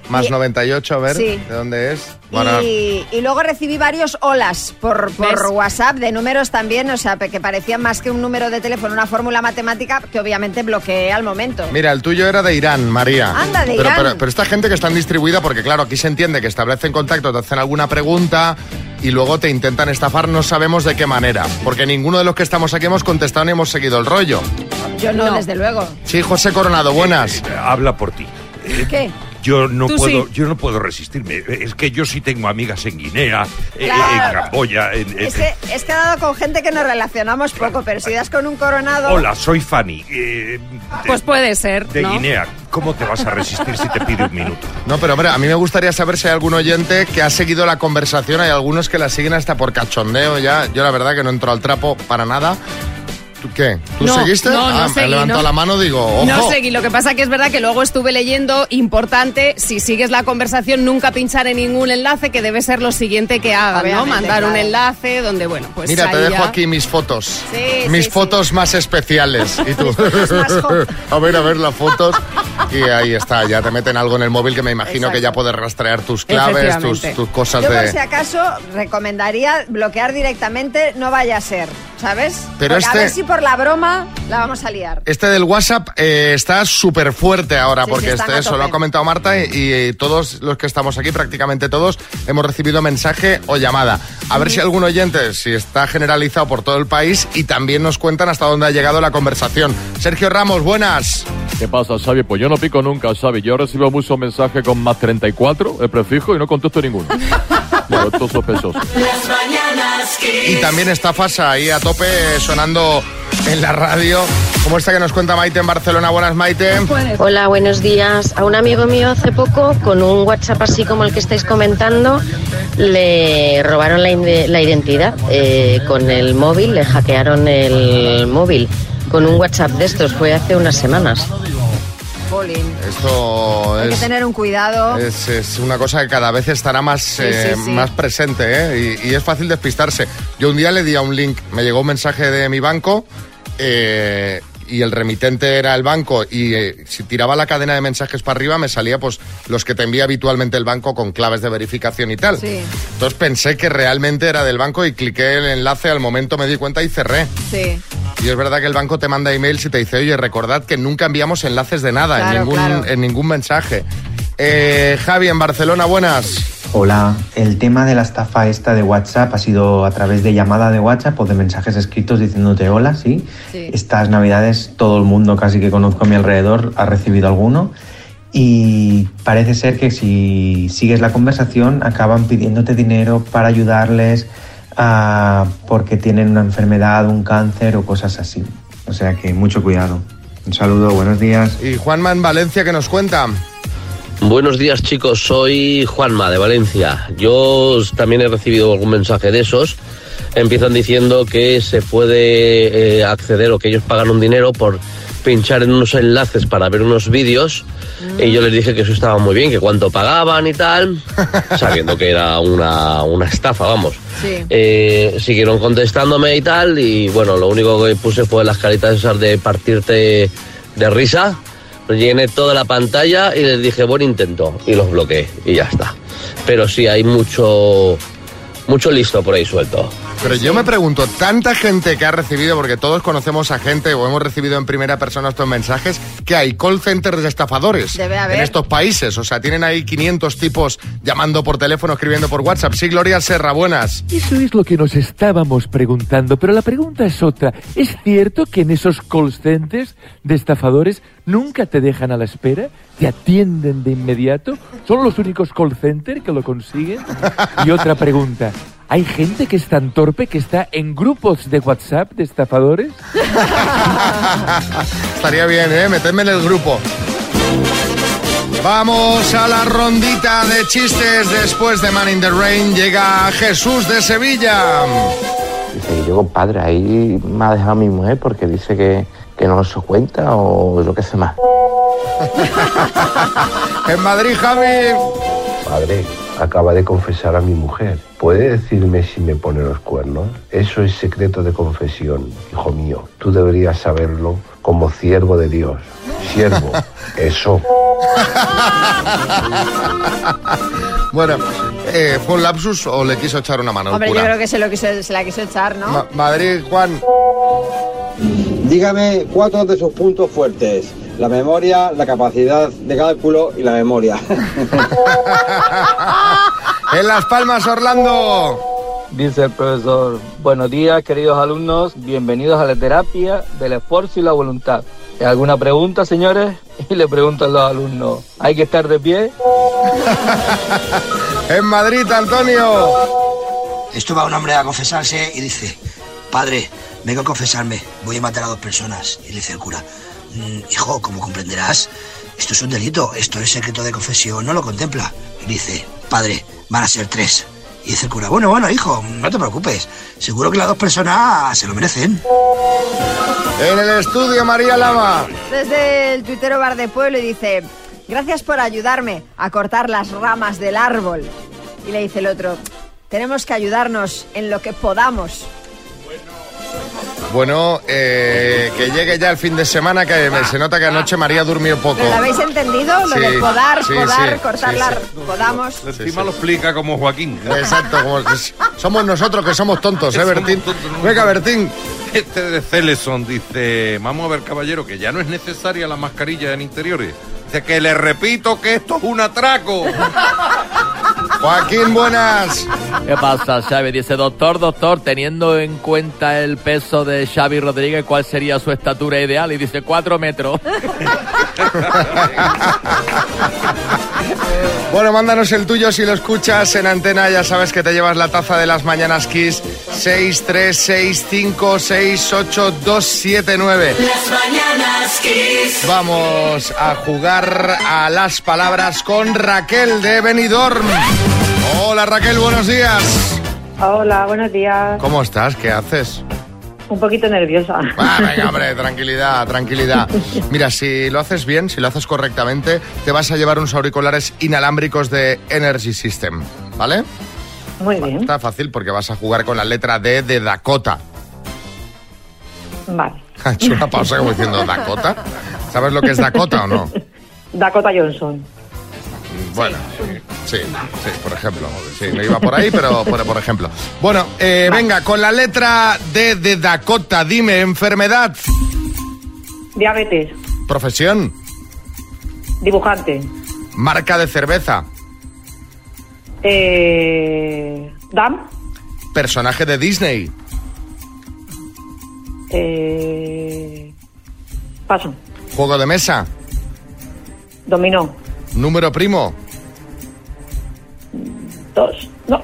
más y- 98, a ver, Sí. ¿de dónde es? Bueno, y, y luego recibí varios olas por, por. WhatsApp de números también, o sea, que parecían más que un número de teléfono, una fórmula matemática que obviamente bloqueé al momento. Mira, el tuyo era de Irán, María. Anda, de pero, Irán. Pero, pero esta gente que están distribuida, porque claro, aquí se entiende que establecen contacto, te hacen alguna pregunta y luego te intentan estafar, no sabemos de qué manera. Porque ninguno de los que estamos aquí hemos contestado ni hemos seguido el rollo. Yo no, desde luego. Sí, José Coronado, buenas. Habla por ti. ¿Qué? Yo no Tú puedo, sí. yo no puedo resistirme. Es que yo sí tengo amigas en Guinea, eh, Claro. en Camboya, en, en- Es que es que he dado con gente que nos relacionamos poco, pero si das con un coronado... Hola, soy Fanny. eh, Pues puede ser, de ¿no? Guinea. ¿Cómo te vas a resistir si te pide un minuto? No, pero hombre, a mí me gustaría saber si hay algún oyente que ha seguido la conversación. Hay algunos que la siguen hasta por cachondeo ya. Yo la verdad que no entro al trapo para nada. ¿Tú qué? ¿Tú No, seguiste? no, no ah, me seguí, he levantado no. la mano, digo, ojo. No seguí, lo que pasa que es verdad que luego estuve leyendo, importante, si sigues la conversación, nunca pinchar en ningún enlace, que debe ser lo siguiente que hagan, ¿no? Mandar un enlace donde, bueno, pues Mira, te dejo ya- aquí mis fotos. Sí, mis sí, fotos más especiales. *laughs* Y tú, *laughs* a ver, a ver las fotos. Y ahí está, ya te meten algo en el móvil que me imagino que ya puedes rastrear tus claves, tus, cosas Yo por de... si acaso recomendaría bloquear directamente, no vaya a ser, ¿sabes? Pero Porque A este- ver si por la broma la vamos a liar. Este del WhatsApp eh, está súper fuerte ahora, Sí, porque sí, este, eso lo ha comentado Marta y, y todos los que estamos aquí, prácticamente todos, hemos recibido mensaje o llamada. A ver si algún oyente, si está generalizado por todo el país y también nos cuentan hasta dónde ha llegado la conversación. Sergio Ramos, buenas. ¿Qué pasa, Xavi? Pues yo no pico nunca, Xavi. Yo recibo muchos mensajes con más 34, el prefijo, y no contesto ninguno. *laughs* Las mañanas Y también estafas ahí a tope sonando en la radio, como esta que nos cuenta Maite en Barcelona. Buenas, Maite. Hola, buenos días. A un amigo mío hace poco, con un WhatsApp así como el que estáis comentando, le robaron la, la identidad eh, con el móvil, le hackearon el móvil con un WhatsApp de estos, fue hace unas semanas. Jolín. Esto Hay que es... tener un cuidado. Es, es una cosa que cada vez estará más, eh, sí, sí. más presente ¿eh? y, y es fácil despistarse. Yo un día le di a un link, me llegó un mensaje de mi banco eh, y el remitente era el banco y eh, si tiraba la cadena de mensajes para arriba me salía pues los que te envía habitualmente el banco con claves de verificación y tal. Sí. Entonces pensé que realmente era del banco y cliqué el enlace, al momento me di cuenta y cerré. Sí. Y es verdad que el banco te manda emails y te dice, oye, recordad que nunca enviamos enlaces de nada, en, ningún, claro. en ningún mensaje. Eh, Javi, en Barcelona, buenas. Hola, el tema de la estafa esta de WhatsApp ha sido a través de llamada de WhatsApp o de mensajes escritos diciéndote hola, ¿sí? Estas navidades todo el mundo casi que conozco a mi alrededor ha recibido alguno y parece ser que si sigues la conversación acaban pidiéndote dinero para ayudarles ah, porque tienen una enfermedad, un cáncer o cosas así. O sea que mucho cuidado. Un saludo, buenos días. Y Juanma en Valencia, que nos cuenta? Buenos días chicos, soy Juanma de Valencia. Yo también he recibido algún mensaje de esos. Empiezan diciendo que se puede eh, acceder o que ellos pagan un dinero por pinchar en unos enlaces para ver unos vídeos. Y yo les dije que eso estaba muy bien, que cuánto pagaban y tal, *laughs* sabiendo que era una, una estafa, vamos. Sí. Eh, siguieron contestándome y tal, y bueno, lo único que puse fue las caritas esas de partirte de risa. Llené toda la pantalla y les dije buen intento y los bloqueé y ya está. Pero sí, hay mucho, mucho listo por ahí suelto. Pero yo me pregunto, tanta gente que ha recibido, porque todos conocemos a gente o hemos recibido en primera persona estos mensajes, que hay call centers de estafadores Debe haber. en estos países. O sea, tienen ahí 500 tipos llamando por teléfono, escribiendo por WhatsApp. Sí, Gloria Serra, buenas. Eso es lo que nos estábamos preguntando, pero la pregunta es otra. ¿Es cierto que en esos call centers de estafadores nunca te dejan a la espera? ¿Te atienden de inmediato? ¿Son los únicos call centers que lo consiguen? Y otra pregunta. ¿Hay gente que es tan torpe que está en grupos de WhatsApp de estafadores? *laughs* Estaría bien, ¿eh? Metedme en el grupo. Vamos a la rondita de chistes después de Man in the Rain. Llega Jesús de Sevilla. Dice que yo, compadre, ahí me ha dejado mi mujer porque dice que, que no se cuenta o yo qué sé más. *laughs* en Madrid, Javi. Padre, acaba de confesar a mi mujer. ¿Puede decirme si me pone los cuernos? Eso es secreto de confesión, hijo mío. Tú deberías saberlo como siervo de Dios. Siervo, *laughs* eso. *laughs* Bueno, eh, ¿fue un lapsus o le quiso echar una mano? Hombre, yo cura? creo que se, lo quiso, se la quiso echar, ¿no? Ma- Madrid, Juan. Dígame cuatro de sus puntos fuertes. La memoria, la capacidad de cálculo y la memoria. *laughs* En Las Palmas, Orlando. Dice el profesor, buenos días queridos alumnos, bienvenidos a la terapia del esfuerzo y la voluntad. ¿Alguna pregunta, señores? *laughs* Y le preguntan los alumnos, ¿hay que estar de pie? *laughs* En Madrid, Antonio. Esto va un hombre a confesarse y dice, padre, vengo a confesarme, voy a matar a dos personas. Y le dice el cura, "Mm, hijo, como comprenderás, esto es un delito, esto es secreto de confesión, no lo contempla. Y dice, padre, van a ser tres. Y dice el cura, bueno, bueno, hijo, no te preocupes, seguro que las dos personas se lo merecen. En el estudio, María Lama. Desde el tuitero Bar de Pueblo y dice, gracias por ayudarme a cortar las ramas del árbol. Y le dice el otro, tenemos que ayudarnos en lo que podamos. Bueno, eh, que llegue ya el fin de semana, que me- se nota que anoche María durmió poco. ¿Pero lo habéis entendido? Lo Sí, de podar, sí, podar, sí, cortar sí, la... sí. Podamos. Encima lo explica como Joaquín. Exacto, como *laughs* es- somos nosotros que somos tontos, ¿eh, Bertín? Venga, Bertín. Este de Celeson dice, vamos a ver, caballero, que ya no es necesaria la mascarilla en interiores. Dice que le repito que esto es un atraco. *laughs* Joaquín, buenas. ¿Qué pasa, Xavi? Dice, doctor, doctor, teniendo en cuenta el peso de Xavi Rodríguez, ¿cuál sería su estatura ideal? Y dice, cuatro metros. *laughs* Bueno, mándanos el tuyo si lo escuchas en antena. Ya sabes que te llevas la taza de las mañanas Kiss 636568279. Las mañanas Kiss. Vamos a jugar a las palabras con Raquel de Benidorm. Hola Raquel, buenos días. Hola, buenos días. ¿Cómo estás? ¿Qué haces? Un poquito nerviosa. Ah, venga, hombre, *laughs* tranquilidad, tranquilidad. Mira, si lo haces bien, si lo haces correctamente, te vas a llevar unos auriculares inalámbricos de Energy System, ¿vale? Muy bien. Está fácil porque vas a jugar con la letra D de Dakota. Vale. Ha hecho una pausa como diciendo *laughs* Dakota. ¿Sabes lo que es Dakota o no? Dakota Johnson. Bueno, sí, sí, por ejemplo. Sí, no iba por ahí, pero por, por ejemplo. Bueno, eh, venga, con la letra D de Dakota, dime, enfermedad, Diabetes. profesión, Dibujante. marca de cerveza, Eh, Dam. personaje de Disney, Eh, paso. juego de mesa, Dominó. Número primo, Dos. No.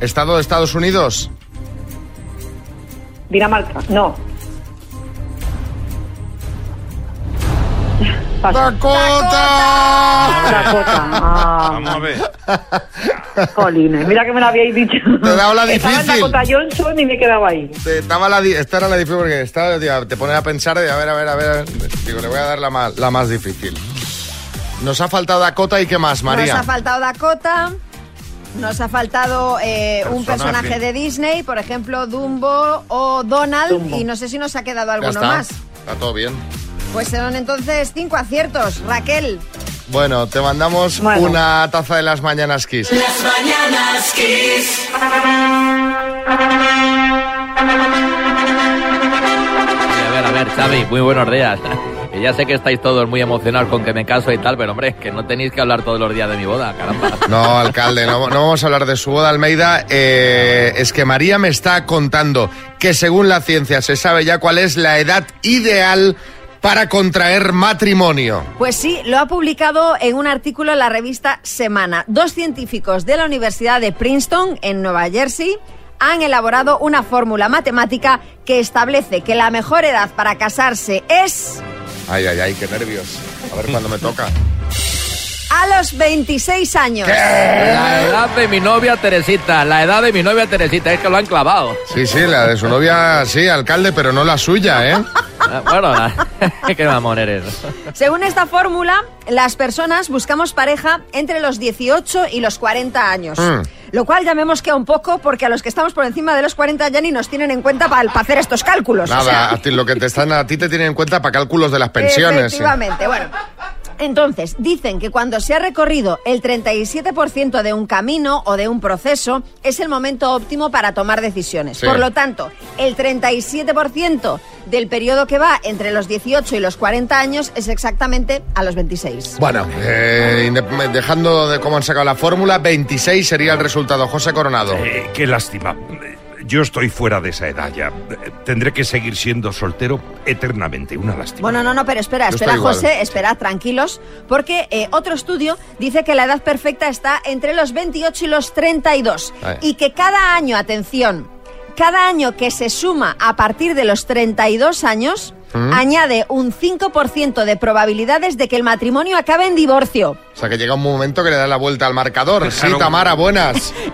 estado de Estados Unidos, Dinamarca. No. ¡Dakota! Dakota. Ah, Vamos a ver. jolines. Mira que me lo habíais dicho. Te he dado la Estaba en difícil. Dakota Johnson y me quedaba ahí. Te- Estaba la, di- esta era la difícil porque estaba, te pones a pensar de a ver, a ver, a ver. Digo, le voy a dar la más, la más difícil. Nos ha faltado Dakota y qué más, Nos ha María. faltado Dakota. Nos ha faltado eh, un Personaje. de Disney, por ejemplo, Dumbo o Donald. Dumbo. Y no sé si nos ha quedado Ya alguno está. más. Está todo bien. Pues son entonces cinco aciertos. Raquel. Bueno, te mandamos Bueno. una taza de las mañanas Kiss. Las mañanas Kiss. A ver, a ver, Xavi, muy buenos días. Que ya sé que estáis todos muy emocionados con que me caso y tal, pero hombre, que no tenéis que hablar todos los días de mi boda, caramba. *laughs* No, alcalde, no, no vamos a hablar de su boda, Almeida. Eh, es que María me está contando que según la ciencia se sabe ya cuál es la edad ideal para contraer matrimonio. Pues sí, lo ha publicado en un artículo en la revista Semana. Dos científicos de la Universidad de Princeton, en Nueva Jersey, han elaborado una fórmula matemática que establece que la mejor edad para casarse es Ay, ay, ay, qué nervios. A ver cuándo me toca. A los 26 años. La edad de mi novia Teresita, la edad de mi novia Teresita, es que lo han clavado. Sí, sí, la de su novia, sí, alcalde, pero no la suya, ¿eh? Ah, Bueno, la- *laughs* qué mamón eres. Según esta fórmula, las personas buscamos pareja entre los 18 y los 40 años. Mm. Lo cual llamemos que un poco porque a los que estamos por encima de los 40 ya ni nos tienen en cuenta para hacer estos cálculos. o sea. Nada, a ti, lo que te están, a ti te tienen en cuenta para cálculos de las pensiones. sí. Efectivamente, bueno. Entonces, dicen que cuando se ha recorrido el 37% de un camino o de un proceso, es el momento óptimo para tomar decisiones. Sí. Por lo tanto, el 37% del periodo que va entre los 18 y los 40 años es exactamente a los 26. Bueno, eh, dejando de cómo han sacado la fórmula, 26 sería el resultado. José Coronado. Eh, qué lástima. Yo estoy fuera de esa edad ya. Tendré que seguir siendo soltero eternamente. Una lástima. Bueno, no, no, pero espera, espera. José, espera, tranquilos, porque eh, otro estudio dice que la edad perfecta está entre los 28 y los 32 Ay. y que cada año, atención, cada año que se suma a partir de los 32 años ¿Mm? añade un 5% de probabilidades de que el matrimonio acabe en divorcio. O sea, que llega un momento que le da la vuelta al marcador. Sí. Tamara, buenas. *laughs*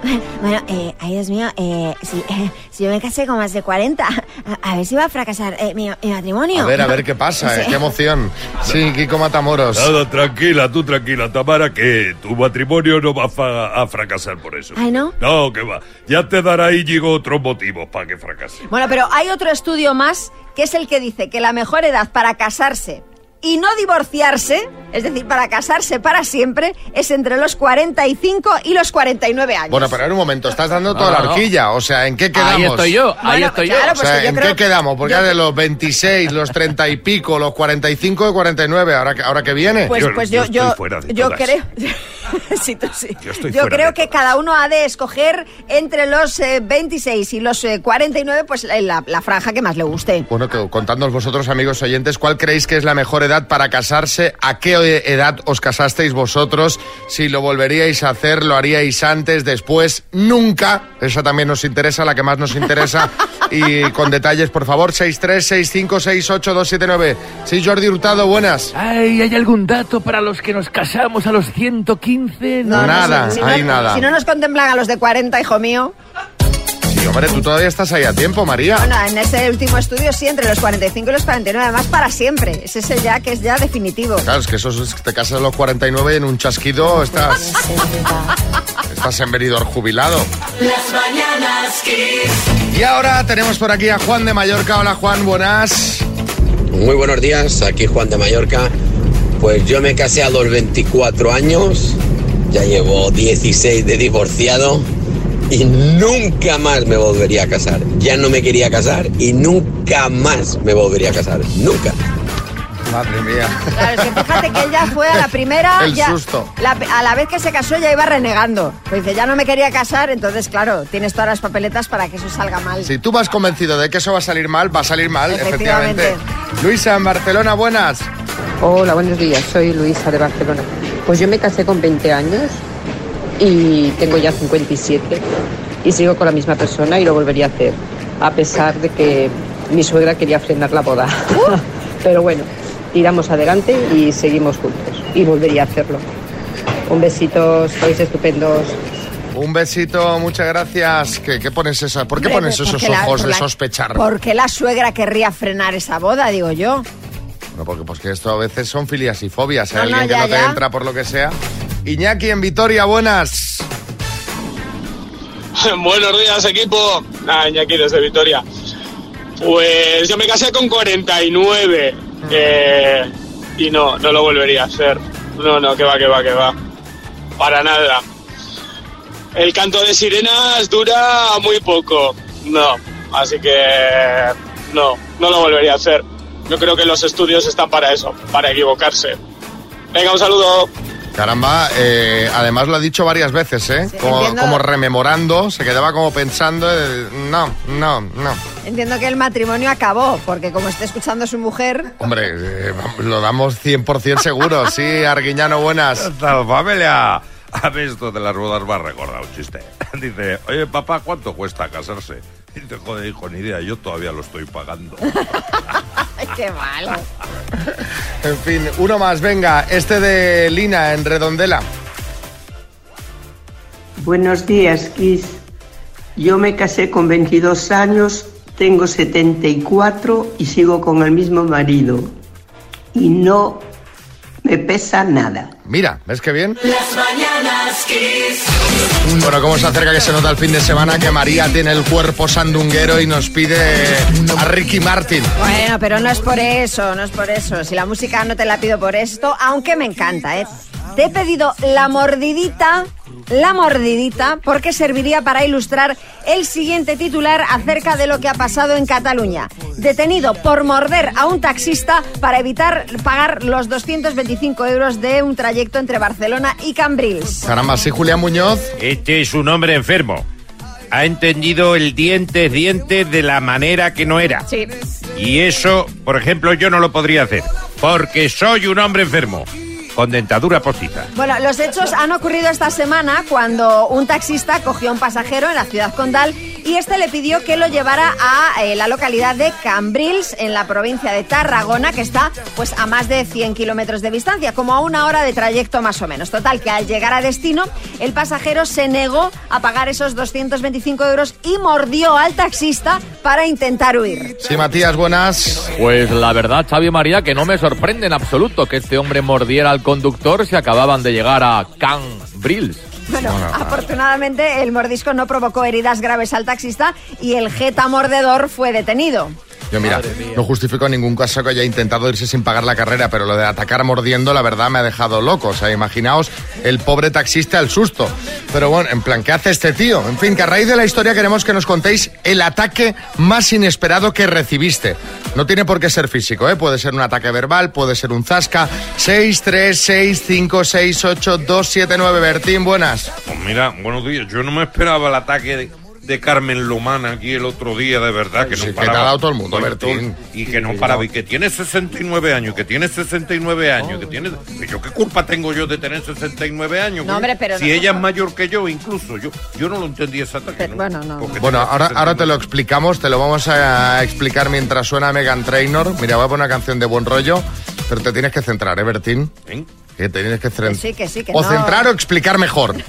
Bueno, eh, ay Dios mío, eh, si, eh, *laughs* si yo me casé con más de 40, a, a ver si va a fracasar eh, mi, mi matrimonio. A ver, a ver qué *laughs* pasa, eh, Sí. qué emoción. Sí, Kiko Matamoros. Nada, tranquila, tú tranquila, Tamara, que tu matrimonio no va a fracasar por eso. Ay, ¿no? No, que va. Ya te dará Íñigo otros motivos para que fracase. Bueno, pero hay otro estudio más que es el que dice que la mejor edad para casarse y no divorciarse, es decir, para casarse para siempre, es entre los 45 y los 49 años. Bueno, pero en un momento, estás dando No, toda no, la no. horquilla. O sea, ¿en qué quedamos? Ahí estoy yo, ahí Bueno, estoy claro, yo. O pues sea, que yo ¿en creo- qué quedamos? Porque yo- ahora de los 26, los 30 y pico, los 45 y 49, ¿ahora, que- ahora que viene? Pues, pues yo, yo, yo todas. creo, *laughs* *laughs* sí, tú sí. Yo estoy Yo creo que cada uno ha de escoger entre los eh, 26 y los eh, 49, pues la, la- la franja que más le guste. Bueno, que contadnos vosotros, amigos oyentes, ¿cuál creéis que es la mejor edad para casarse? ¿A qué edad os casasteis vosotros? Si lo volveríais a hacer, lo haríais antes, después, nunca. Esa también nos interesa, la que más nos interesa. *laughs* y con detalles, por favor, 636568279. Sí, Jordi Hurtado, buenas. Ay, ¿hay algún dato para los que nos casamos a los 115? No, nada, Si hay no, nada. Si no nos contemplan a los de 40, hijo mío. Sí, hombre, tú todavía estás ahí a tiempo, María. Bueno, en ese último estudio sí, entre los 45 y los 49, además para siempre. Ese es el ya que es ya definitivo. Claro, es que eso es, te casas a los 49 y en un chasquido estás, estás en venidor jubilado. Las mañanas Kiss. Y ahora tenemos por aquí a Juan de Mallorca. Hola Juan, buenas. Muy buenos días, aquí Juan de Mallorca. Pues yo me casé a los 24 años, ya llevo 16 de divorciado y nunca más me volvería a casar. Ya no me quería casar y nunca más me volvería a casar. Nunca. Madre mía. Claro, es que fíjate que él ya fue a la primera. *laughs* El ya- susto. la- a la vez que se casó ya iba renegando. Pues dice, ya no me quería casar, entonces, claro, tienes todas las papeletas para que eso salga mal. Si tú vas convencido de que eso va a salir mal, va a salir mal, Efectivamente. efectivamente. Luisa, en Barcelona, buenas. Hola, buenos días. Soy Luisa de Barcelona. Pues yo me casé con 20 años y tengo ya 57 y sigo con la misma persona y lo volvería a hacer, a pesar de que mi suegra quería frenar la boda. *laughs* Pero bueno, tiramos adelante y seguimos juntos y volvería a hacerlo. Un besito, sois estupendos. Un besito, muchas gracias. ¿Qué, qué pones esa? ¿Por qué Hombre, pones esos porque la- ojos de sospechar? ¿Por qué la suegra querría frenar esa boda, digo yo? No, porque pues que esto a veces son filias y fobias. Hay No, no, alguien que ya, no te entra por lo que sea. Iñaki en Vitoria, buenas. *laughs* Buenos días, equipo. Ah, Iñaki desde Vitoria. Pues yo me casé con 49 eh, y no, no lo volvería a hacer. No, no, que va, que va, que va. Para nada. El canto de sirenas dura muy poco. No, así que no, no lo volvería a hacer. Yo creo que los estudios están para eso, para equivocarse. Venga, un saludo. Caramba, eh, además lo ha dicho varias veces, ¿eh? como, entiendo. como rememorando, se quedaba como pensando, eh, no, no, no. Entiendo que el matrimonio acabó, porque como está escuchando a su mujer, Hombre, eh, lo damos 100% seguro. *laughs* Sí, Arguiñano, buenas. ¿Qué tal, familia? A mí esto de las bodas me ha recordado un chiste. *laughs* Dice, oye, papá, ¿cuánto cuesta casarse? Dice, joder, hijo, ni idea, yo todavía lo estoy pagando. *laughs* qué malo. *laughs* En fin, uno más, venga, este de Lina en Redondela. Buenos días, Kiss. Yo me casé con 22 años, tengo 74 y sigo con el mismo marido. Y no me pesa nada. Mira, ¿ves qué bien? Las mañanas Kiss. Bueno, cómo se acerca que se nota el fin de semana que María tiene el cuerpo sandunguero y nos pide a Ricky Martin. Bueno, pero no es por eso, no es por eso. Si la música no te la pido por esto, aunque me encanta, ¿eh? Te he pedido la mordidita, la mordidita, porque serviría para ilustrar el siguiente titular acerca de lo que ha pasado en Cataluña. Detenido por morder a un taxista para evitar pagar los 225 euros de un trayecto entre Barcelona y Cambrils. Caramba, sí, Julián Muñoz. Este es un hombre enfermo. Ha entendido el diente es diente de la manera que no era. Sí. Y eso, por ejemplo, yo no lo podría hacer. Porque soy un hombre enfermo. Con dentadura postiza. Bueno, los hechos han ocurrido esta semana cuando un taxista cogió a un pasajero en la ciudad condal y este le pidió que lo llevara a eh, la localidad de Cambrils, en la provincia de Tarragona, que está pues a más de 100 kilómetros de distancia, como a una hora de trayecto más o menos. Total, que al llegar a destino, el pasajero se negó a pagar esos 225 euros y mordió al taxista para intentar huir. Sí, Matías, buenas. Pues la verdad, Xavi María, que no me sorprende en absoluto que este hombre mordiera al conductor si acababan de llegar a Cambrils. Bueno, afortunadamente el mordisco no provocó heridas graves al taxista y el jeta mordedor fue detenido. Yo mira, no justifico en ningún caso que haya intentado irse sin pagar la carrera, pero lo de atacar mordiendo, la verdad, me ha dejado loco. O sea, imaginaos el pobre taxista el susto. Pero bueno, en plan, ¿qué hace este tío? En fin, que a raíz de la historia queremos que nos contéis el ataque más inesperado que recibiste. No tiene por qué ser físico, ¿eh? Puede ser un ataque verbal, puede ser un zasca. 6, 3, 6, 5, 6, 8, 2, 7, 9. Bertín, buenas. Pues mira, buenos días. Yo no me esperaba el ataque de, de Carmen Lomana aquí el otro día, de verdad, que Sí, no que te ha dado todo el mundo, Bertín. Y que no paraba, y que tiene 69 años, que tiene 69 años, que tiene... que ¿Yo qué culpa tengo yo de tener 69 años? No, hombre, pero Si no- ella es mayor que yo, incluso, yo, yo no lo entendí ¿no? Bueno, no. Bueno, ahora, 69. ahora te lo explicamos, te lo vamos a explicar mientras suena Megan Trainor. Mira, voy a poner una canción de buen rollo, pero te tienes que centrar, ¿eh, Bertín? ¿Eh? Que te tienes que Que centrar. sí, que sí, que O no. centrar o explicar mejor. *laughs*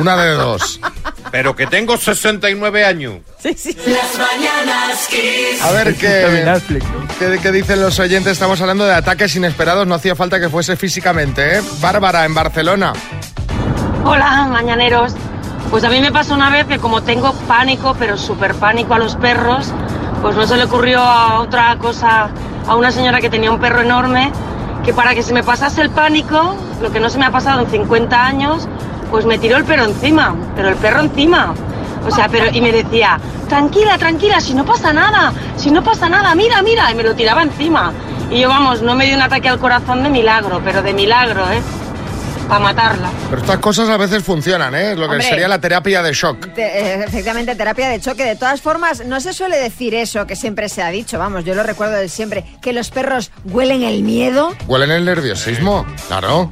Una de dos. Pero que tengo 69 años. Las mañanas Kiss. A ver qué, qué, qué dicen los oyentes. Estamos hablando de ataques inesperados. No hacía falta que fuese físicamente, ¿eh? Bárbara, en Barcelona. Hola, mañaneros. Pues a mí me pasó una vez que como tengo pánico, pero súper pánico a los perros, pues no se le ocurrió a otra cosa a una señora que tenía un perro enorme, que para que se me pasase el pánico, lo que no se me ha pasado en 50 años, pues me tiró el perro encima, pero el perro encima. O sea, pero y me decía, tranquila, tranquila, si no pasa nada, si no pasa nada, mira, mira, y me lo tiraba encima. Y yo, vamos, no me dio un ataque al corazón de milagro, pero de milagro, ¿eh? Para matarla. Pero estas cosas a veces funcionan, ¿eh? Lo que Hombre. sería la terapia de shock. Te- eh, efectivamente, terapia de choque. De todas formas, no se suele decir eso que siempre se ha dicho, vamos, yo lo recuerdo de siempre, que los perros huelen el miedo. ¿Huelen el nerviosismo? Claro.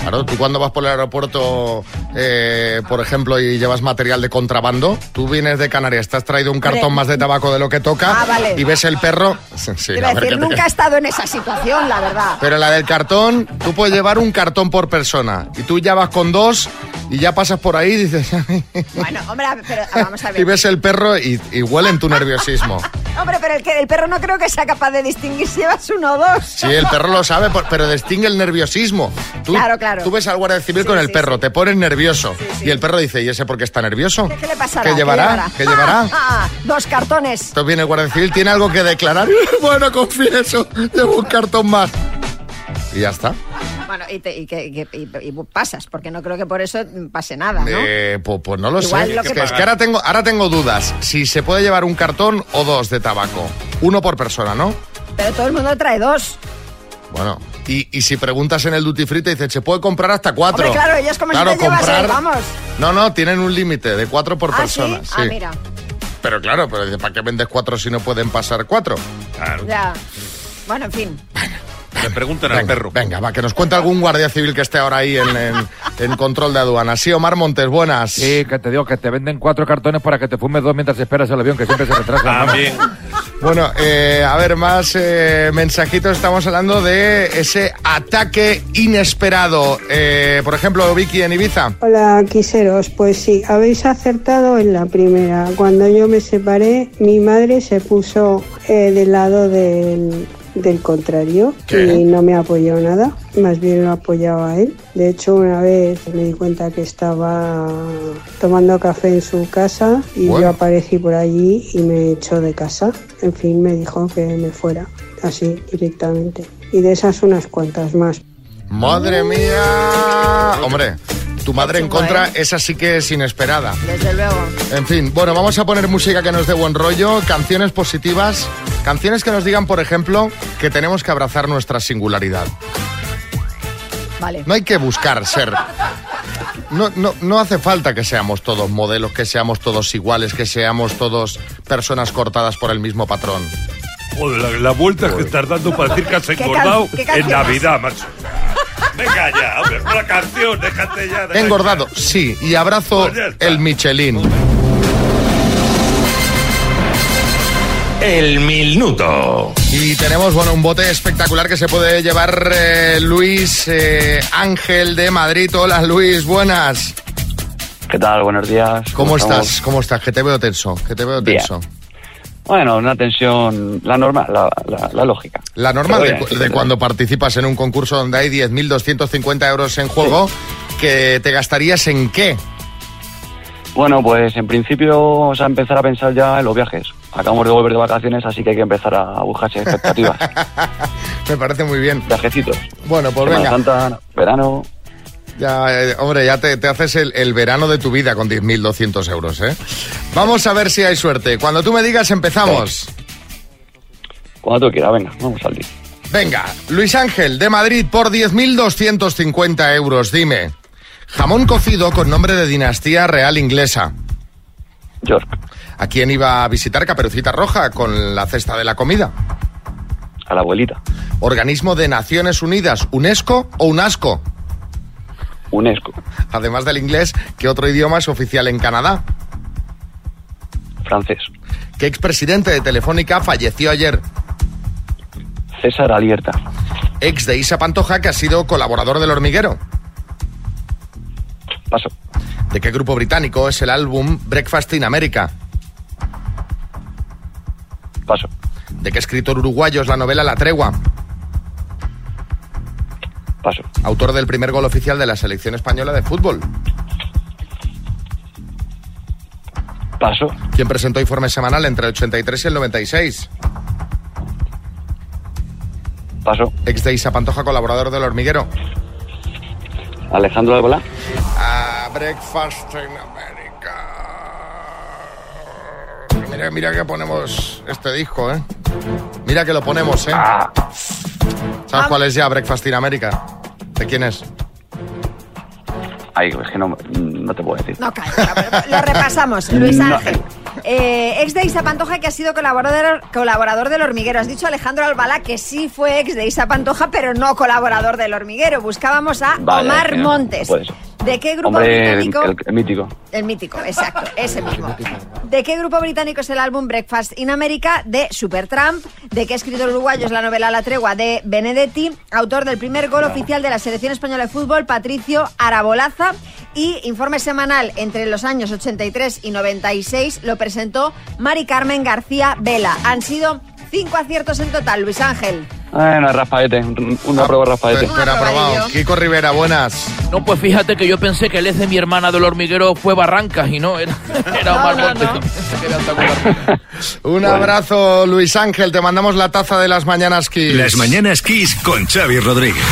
Claro, tú cuando vas por el aeropuerto, eh, por ejemplo, y llevas material de contrabando, tú vienes de Canarias, te has traído un cartón Hombre. más de tabaco de lo que toca Ah, vale. y ves el perro. *laughs* Sí, a decir, nunca he estado en esa situación, la verdad. Pero la del cartón, tú puedes llevar un cartón por persona y tú ya vas con dos y ya pasas por ahí y dices, *laughs* Bueno, hombre, pero vamos a y ver. ves el perro y, y huele en tu nerviosismo. *laughs* Hombre, pero el, que, el perro no creo que sea capaz de distinguir si llevas uno o dos. Sí, el perro lo sabe, pero distingue el nerviosismo. Tú, Claro, claro. Tú ves al guardia civil Sí, con el sí, perro, te pones nervioso. Y el perro dice, ¿y ese por qué está nervioso? ¿Qué le pasará? ¿Qué llevará? ¿Qué llevará? *laughs* Ah, dos cartones. Entonces viene el guardia civil, ¿tiene algo que declarar? bueno, confieso, llevo un cartón más. Y ya está. Bueno, y, te- y que- y y- pasas, porque no creo que por eso pase nada, ¿no? Eh, pues, pues no lo Igual sé. lo Es que es ahora tengo, ahora tengo dudas. Si se puede llevar un cartón o dos de tabaco. Uno por persona, ¿no? Pero todo el mundo trae dos. Bueno. Y, y si preguntas en el duty free te dicen, se puede comprar hasta cuatro. Hombre, claro, ellos como Claro, si te llevas comprar- el, vamos. No, no, tienen un límite de cuatro por ¿Ah, persona. sí? Ah, mira. Pero claro, pero dice, ¿para qué vendes cuatro si no pueden pasar cuatro? Claro. Ya. Bueno, en fin. Le preguntan al perro. Venga, va, que nos cuente algún guardia civil que esté ahora ahí en, en- en control de aduana. Sí, Omar Montes, buenas. Sí, que te digo que te venden cuatro cartones para que te fumes dos mientras esperas el avión, que siempre se retrasa. También. Bueno, eh, a ver, más eh, mensajitos. Estamos hablando de ese ataque inesperado. Eh, por ejemplo, Vicky en Ibiza. Hola, quiseros. Pues sí, habéis acertado en la primera. Cuando yo me separé, mi madre se puso eh, del lado del, del contrario y no me apoyó nada. Más bien lo apoyaba a él. De hecho, una vez me di cuenta que estaba tomando café en su casa y Bueno. yo aparecí por allí y me echó de casa. En fin, me dijo que me fuera, así directamente. Y de esas unas cuantas más. Madre mía. Hombre, tu madre en contra, ¿eh? esa sí que es inesperada. Desde luego. En fin, bueno, vamos a poner música que nos dé buen rollo, canciones positivas, canciones que nos digan, por ejemplo, que tenemos que abrazar nuestra singularidad. Vale. No hay que buscar ser. No, no, no hace falta que seamos todos modelos, que seamos todos iguales, que seamos todos personas cortadas por el mismo patrón. Joder, la, la vuelta que estás dando para decir que has ¿Qué can- engordado en Navidad, macho. Venga ya, hombre, una canción, déjate ya. Déjate engordado, sí, y abrazo el Michelin. El minuto. Y tenemos, bueno, un bote espectacular que se puede llevar eh, Luis eh, Ángel de Madrid. Hola Luis, buenas. ¿Qué tal? Buenos días. ¿Cómo, estás? ¿Cómo estás? Que te veo tenso, que te veo Bien. Bueno, una tensión, la normal, la, la- la lógica. La normal de, cu- cuando participas en un concurso donde hay 10.250 euros en juego, que te gastarías en qué? Bueno, pues en principio vamos a empezar a pensar ya en los viajes. Acabamos de volver de vacaciones, así que hay que empezar a buscarse expectativas. *laughs* Me parece muy bien. Viajecitos. Bueno, pues Semana venga. Santa, verano. Ya, eh, hombre, ya te, te haces el, el verano de tu vida con 10.200 euros, ¿eh? Vamos a ver si hay suerte. Cuando tú me digas, empezamos. Cuando tú quieras, venga, vamos al día. Venga, Luis Ángel, de Madrid, por 10.250 euros, dime. Jamón cocido con nombre de dinastía real inglesa. York. ¿A quién iba a visitar Caperucita Roja con la cesta de la comida? A la abuelita. ¿Organismo de Naciones Unidas, UNESCO o UNASCO? UNESCO. Además del inglés, ¿qué otro idioma es oficial en Canadá? Francés. ¿Qué expresidente de Telefónica falleció ayer? César Alierta. Ex de Isa Pantoja, que ha sido colaborador del hormiguero. Paso. ¿De qué grupo británico es el álbum Breakfast in America? Paso. ¿De qué escritor uruguayo es la novela La Tregua? Paso. Autor del primer gol oficial de la selección española de fútbol. Paso. ¿Quién presentó informe semanal entre el 83 y el 96? Paso. Ex de Isa Pantoja, colaborador del hormiguero. Alejandro Albalá. Ah, Breakfast in America. Mira, mira que ponemos este disco, ¿eh? Mira que lo ponemos, ¿eh? ¿Sabes cuál es ya Breakfast in America? ¿De quién es? Ay, es que no, no te puedo decir. No, calla, lo repasamos. Luis No. Ángel. Eh, ex de Isa Pantoja, que ha sido colaborador, colaborador del hormiguero. Has dicho Alejandro Albalá, que sí fue ex de Isa Pantoja, pero no colaborador del hormiguero. Buscábamos a Vale, Omar Montes. no puede ser. ¿De qué grupo Hombre, el, británico? el- el mítico. El mítico, exacto, ese mismo. ¿De qué grupo británico es el álbum Breakfast in America? De Supertramp. ¿De qué escritor uruguayo es la novela La Tregua? De Benedetti. Autor del primer gol oficial de la selección española de fútbol, Patricio Arabolaza. Y informe semanal entre los años 83 y 96 lo presentó Mari Carmen García Vela. Han sido cinco aciertos en total, Luis Ángel. Bueno, Rafaete, un- una prueba Rafaete. Pero aprobado. Kiko Rivera, buenas. No, pues fíjate que yo pensé que el ex de mi hermana del hormiguero fue Barrancas y no, era, *laughs* era Omar Tacuba. *laughs* Un abrazo, Luis Ángel. Te mandamos la taza de las mañanas Kiss. Las mañanas Kiss con Xavi Rodríguez.